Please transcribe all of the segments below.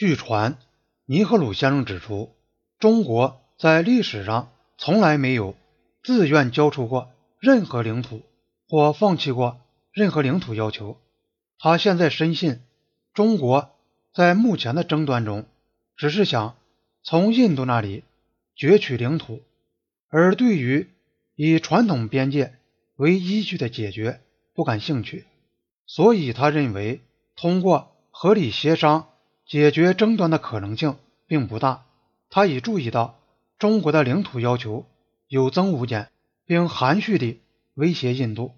据传，尼赫鲁先生指出，中国在历史上从来没有自愿交出过任何领土，或放弃过任何领土要求。他现在深信，中国在目前的争端中，只是想从印度那里攫取领土，而对于以传统边界为依据的解决不感兴趣。所以，他认为通过合理协商。解决争端的可能性并不大。他已注意到中国的领土要求有增无减，并含蓄地威胁印度，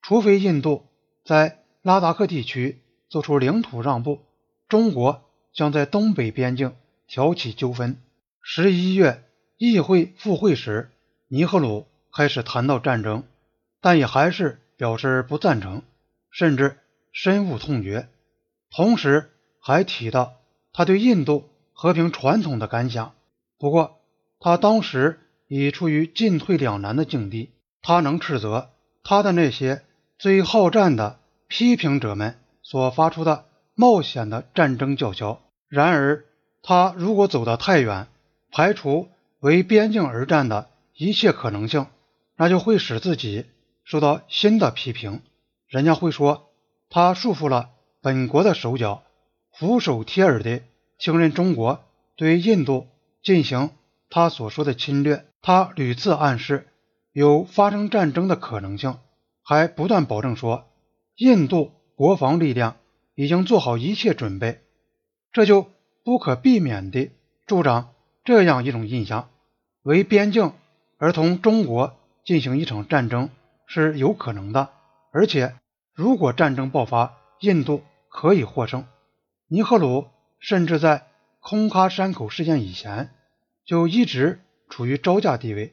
除非印度在拉达克地区做出领土让步，中国将在东北边境挑起纠纷。十一月议会复会时，尼赫鲁开始谈到战争，但也还是表示不赞成，甚至深恶痛绝。同时，还提到他对印度和平传统的感想，不过他当时已处于进退两难的境地。他能斥责他的那些最好战的批评者们所发出的冒险的战争叫嚣，然而他如果走得太远，排除为边境而战的一切可能性，那就会使自己受到新的批评。人家会说他束缚了本国的手脚。俯首帖耳地听任中国对印度进行他所说的侵略，他屡次暗示有发生战争的可能性，还不断保证说印度国防力量已经做好一切准备，这就不可避免地助长这样一种印象：为边境而同中国进行一场战争是有可能的，而且如果战争爆发，印度可以获胜。尼赫鲁甚至在空喀山口事件以前就一直处于招架地位，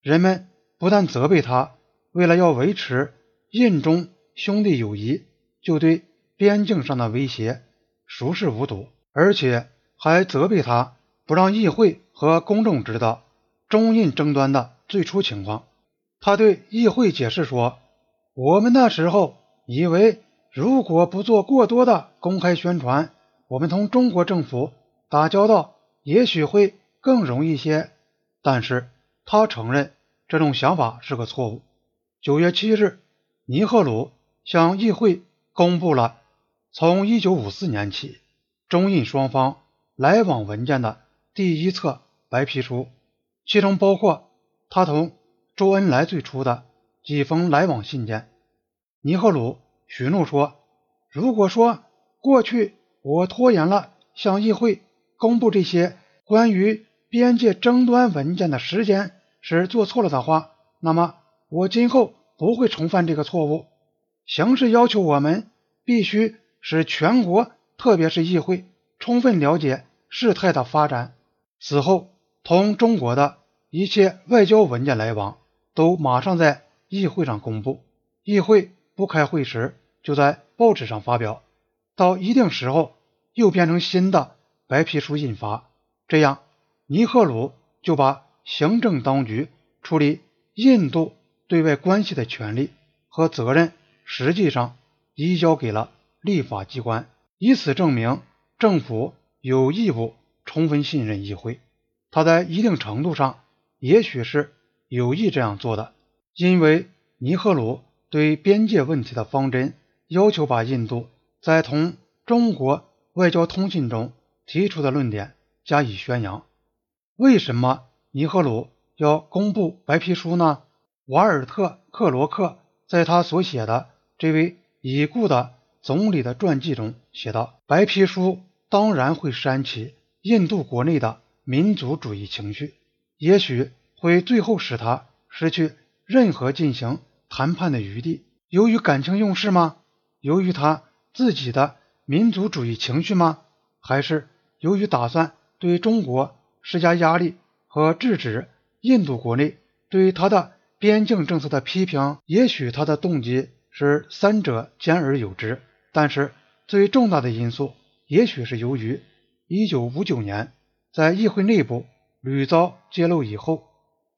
人们不但责备他为了要维持印中兄弟友谊，就对边境上的威胁熟视无睹，而且还责备他不让议会和公众知道中印争端的最初情况。他对议会解释说：“我们那时候以为。”如果不做过多的公开宣传，我们同中国政府打交道也许会更容易些。但是他承认这种想法是个错误。九月七日，尼赫鲁向议会公布了从一九五四年起中印双方来往文件的第一册白皮书，其中包括他同周恩来最初的几封来往信件。尼赫鲁。许诺说：“如果说过去我拖延了向议会公布这些关于边界争端文件的时间是做错了的话，那么我今后不会重犯这个错误。形势要求我们必须使全国，特别是议会，充分了解事态的发展。此后，同中国的一切外交文件来往都马上在议会上公布。议会不开会时。”就在报纸上发表，到一定时候又变成新的白皮书印发，这样尼赫鲁就把行政当局处理印度对外关系的权利和责任，实际上移交给了立法机关，以此证明政府有义务充分信任议会。他在一定程度上也许是有意这样做的，因为尼赫鲁对边界问题的方针。要求把印度在同中国外交通信中提出的论点加以宣扬。为什么尼赫鲁要公布白皮书呢？瓦尔特·克罗克在他所写的这位已故的总理的传记中写道：“白皮书当然会煽起印度国内的民族主义情绪，也许会最后使他失去任何进行谈判的余地。由于感情用事吗？”由于他自己的民族主义情绪吗？还是由于打算对中国施加压力和制止印度国内对他的边境政策的批评？也许他的动机是三者兼而有之。但是最重大的因素，也许是由于1959年在议会内部屡遭揭露以后，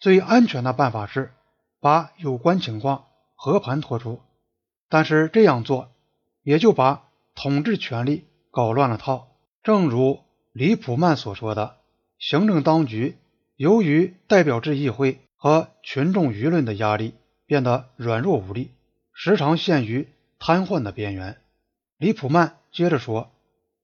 最安全的办法是把有关情况和盘托出。但是这样做。也就把统治权力搞乱了套。正如李普曼所说的，行政当局由于代表制议会和群众舆论的压力，变得软弱无力，时常陷于瘫痪的边缘。李普曼接着说，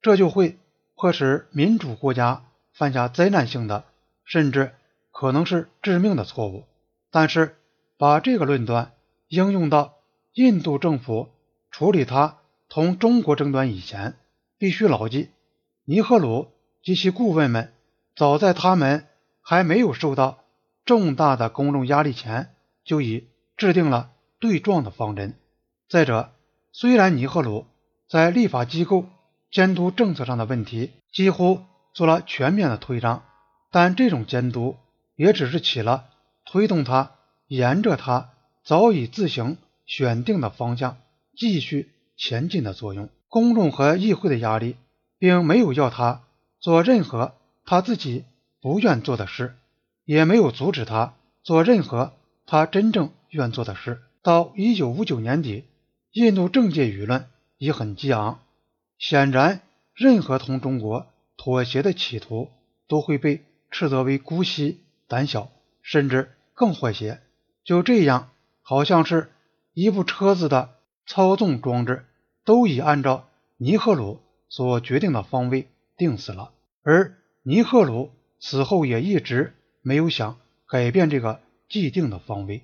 这就会迫使民主国家犯下灾难性的，甚至可能是致命的错误。但是，把这个论断应用到印度政府处理他同中国争端以前，必须牢记，尼赫鲁及其顾问们早在他们还没有受到重大的公众压力前，就已制定了对撞的方针。再者，虽然尼赫鲁在立法机构监督政策上的问题几乎做了全面的推让，但这种监督也只是起了推动他沿着他早已自行选定的方向继续前进的作用。公众和议会的压力，并没有要他做任何他自己不愿做的事，也没有阻止他做任何他真正愿做的事。到一九五九年底，印度政界舆论已很激昂，显然，任何同中国妥协的企图都会被斥责为姑息、胆小，甚至更坏些。就这样，好像是一部车子的操纵装置都已按照尼赫鲁所决定的方位定死了，而尼赫鲁此后也一直没有想改变这个既定的方位。